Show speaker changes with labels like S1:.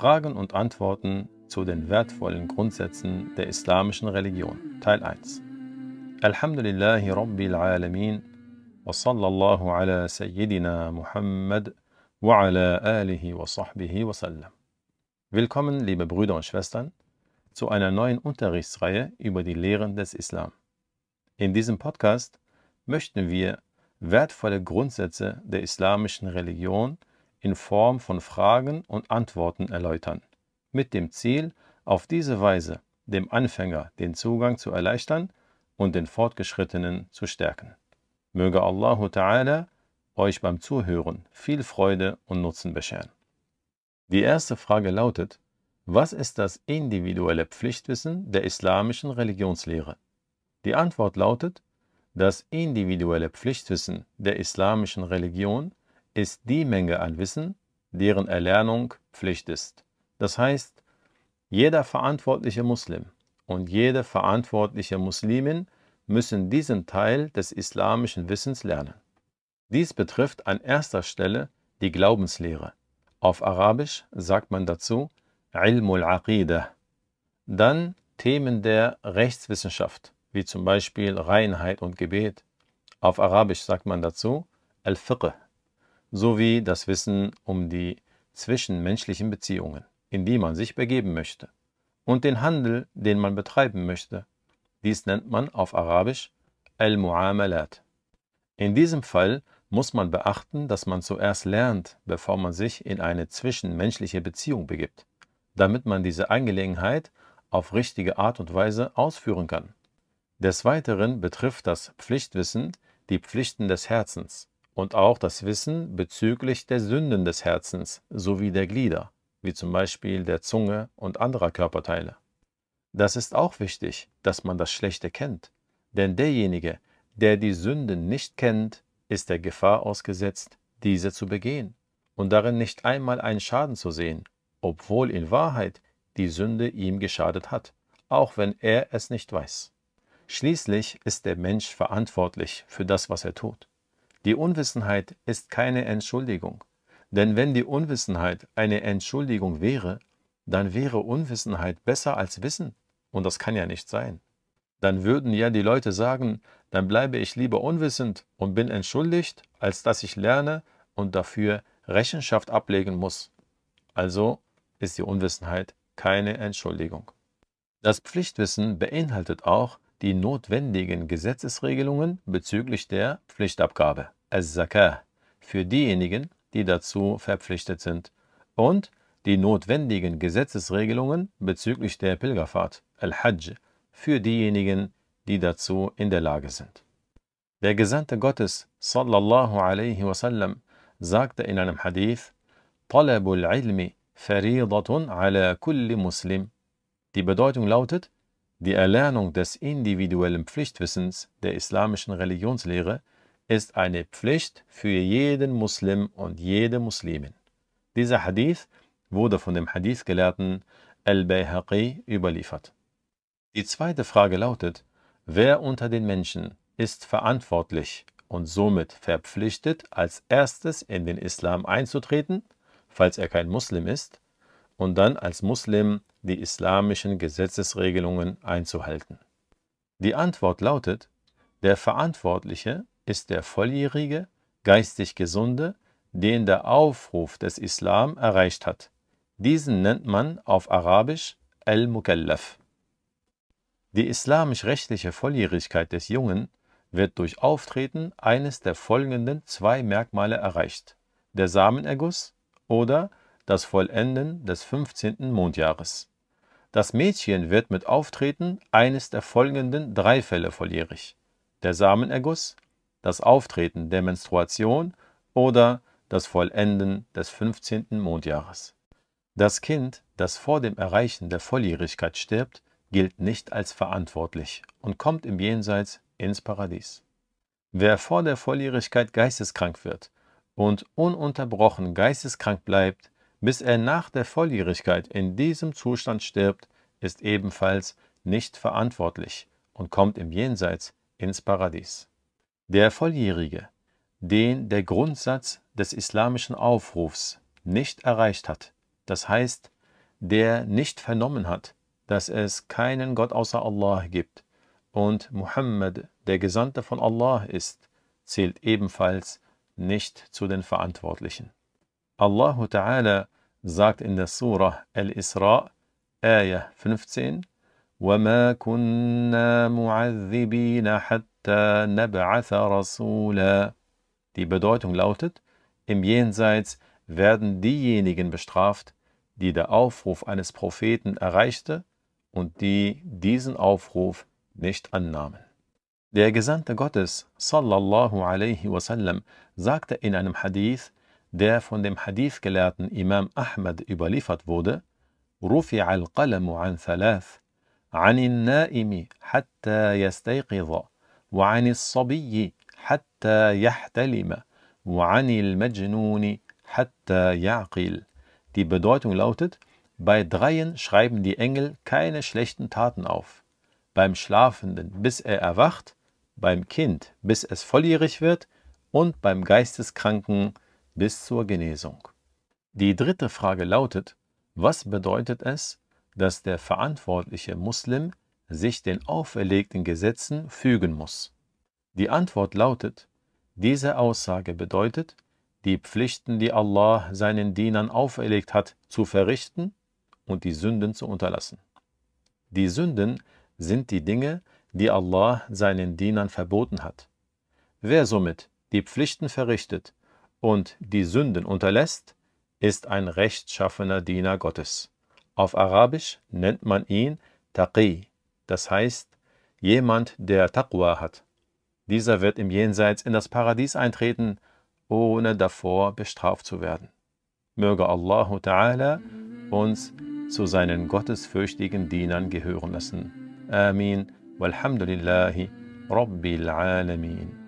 S1: Fragen und Antworten zu den wertvollen Grundsätzen der islamischen Religion. Teil 1. Alhamdulillahi Rabbil Alamin wa sallallahu ala Sayyidina Muhammad wa ala alihi wa sahbihi wa sallam. Willkommen, liebe Brüder und Schwestern, zu einer neuen Unterrichtsreihe über die Lehren des Islam. In diesem Podcast möchten wir wertvolle Grundsätze der islamischen Religion in Form von Fragen und Antworten erläutern, mit dem Ziel, auf diese Weise dem Anfänger den Zugang zu erleichtern und den Fortgeschrittenen zu stärken. Möge Allahu Ta'ala euch beim Zuhören viel Freude und Nutzen bescheren. Die erste Frage lautet, was ist das individuelle Pflichtwissen der islamischen Religionslehre? Die Antwort lautet, das individuelle Pflichtwissen der islamischen Religion ist die Menge an Wissen, deren Erlernung Pflicht ist. Das heißt, jeder verantwortliche Muslim und jede verantwortliche Muslimin müssen diesen Teil des islamischen Wissens lernen. Dies betrifft an erster Stelle die Glaubenslehre. Auf Arabisch sagt man dazu Ilmul Aqidah. Dann Themen der Rechtswissenschaft, wie zum Beispiel Reinheit und Gebet. Auf Arabisch sagt man dazu Al-Fiqh sowie das Wissen um die zwischenmenschlichen Beziehungen, in die man sich begeben möchte, und den Handel, den man betreiben möchte. Dies nennt man auf Arabisch Al-Mu'amalat. In diesem Fall muss man beachten, dass man zuerst lernt, bevor man sich in eine zwischenmenschliche Beziehung begibt, damit man diese Angelegenheit auf richtige Art und Weise ausführen kann. Des Weiteren betrifft das Pflichtwissen die Pflichten des Herzens, und auch das Wissen bezüglich der Sünden des Herzens sowie der Glieder, wie zum Beispiel der Zunge und anderer Körperteile. Das ist auch wichtig, dass man das Schlechte kennt, denn derjenige, der die Sünden nicht kennt, ist der Gefahr ausgesetzt, diese zu begehen und darin nicht einmal einen Schaden zu sehen, obwohl in Wahrheit die Sünde ihm geschadet hat, auch wenn er es nicht weiß. Schließlich ist der Mensch verantwortlich für das, was er tut. Die Unwissenheit ist keine Entschuldigung. Denn wenn die Unwissenheit eine Entschuldigung wäre, dann wäre Unwissenheit besser als Wissen. Und das kann ja nicht sein. Dann würden ja die Leute sagen, dann bleibe ich lieber unwissend und bin entschuldigt, als dass ich lerne und dafür Rechenschaft ablegen muss. Also ist die Unwissenheit keine Entschuldigung. Das Pflichtwissen beinhaltet auch die notwendigen Gesetzesregelungen bezüglich der Pflichtabgabe, al-Zakah, für diejenigen, die dazu verpflichtet sind, und die notwendigen Gesetzesregelungen bezüglich der Pilgerfahrt, al-Hajj, für diejenigen, die dazu in der Lage sind. Der Gesandte Gottes, sallallahu alaihi wasallam, sagte in einem Hadith, Talabul ilmi ala kulli muslim. Die Bedeutung lautet, die Erlernung des individuellen Pflichtwissens der islamischen Religionslehre ist eine Pflicht für jeden Muslim und jede Muslimin. Dieser Hadith wurde von dem Hadith-Gelehrten Al-Bayhaqi überliefert. Die zweite Frage lautet, wer unter den Menschen ist verantwortlich und somit verpflichtet, als erstes in den Islam einzutreten, falls er kein Muslim ist, und dann als Muslim die islamischen Gesetzesregelungen einzuhalten? Die Antwort lautet, der Verantwortliche ist der volljährige, geistig Gesunde, den der Aufruf des Islam erreicht hat. Diesen nennt man auf Arabisch Al-Mukallaf. Die islamisch-rechtliche Volljährigkeit des Jungen wird durch Auftreten eines der folgenden zwei Merkmale erreicht: der Samenerguss oder das Vollenden des 15. Mondjahres. Das Mädchen wird mit Auftreten eines der folgenden drei Fälle volljährig: der Samenerguss, das Auftreten der Menstruation oder das Vollenden des 15. Mondjahres. Das Kind, das vor dem Erreichen der Volljährigkeit stirbt, gilt nicht als verantwortlich und kommt im Jenseits ins Paradies. Wer vor der Volljährigkeit geisteskrank wird und ununterbrochen geisteskrank bleibt, bis er nach der Volljährigkeit in diesem Zustand stirbt, ist ebenfalls nicht verantwortlich und kommt im Jenseits ins Paradies. Der Volljährige, den der Grundsatz des islamischen Aufrufs nicht erreicht hat, das heißt, der nicht vernommen hat, dass es keinen Gott außer Allah gibt und Muhammad der Gesandte von Allah ist, zählt ebenfalls nicht zu den Verantwortlichen. Allah Ta'ala sagt in der Surah Al-Isra, Ayah 15, وَمَا كُنَّا مُعَذِّبِينَ حَتَّى نَبْعَثَ رَسُولًا Die Bedeutung lautet, im Jenseits werden diejenigen bestraft, die der Aufruf eines Propheten erreichte und die diesen Aufruf nicht annahmen. Der Gesandte Gottes, sallallahu alaihi wasallam, sagte in einem Hadith, der von dem Hadithgelehrten Imam Ahmad überliefert wurde, رفع القلم عن ثلاث عن النائم حتى يستيقظ وعن الصبي حتى يحتلم وعن المجنون حتى يعقل Die Bedeutung lautet, bei dreien schreiben die Engel keine schlechten Taten auf. Beim Schlafenden, bis er erwacht, beim Kind, bis es volljährig wird und beim Geisteskranken bis zur Genesung. Die dritte Frage lautet, was bedeutet es, dass der verantwortliche Muslim sich den auferlegten Gesetzen fügen muss? Die Antwort lautet, diese Aussage bedeutet, die Pflichten, die Allah seinen Dienern auferlegt hat, zu verrichten und die Sünden zu unterlassen. Die Sünden sind die Dinge, die Allah seinen Dienern verboten hat. Wer somit die Pflichten verrichtet und die Sünden unterlässt, ist ein rechtschaffener Diener Gottes. Auf Arabisch nennt man ihn Taqi, das heißt jemand, der Taqwa hat. Dieser wird im Jenseits in das Paradies eintreten ohne davor bestraft zu werden. Möge Allah Ta'ala uns zu seinen gottesfürchtigen Dienern gehören lassen. Amin. Walhamdulillahi Rabbil Alamin.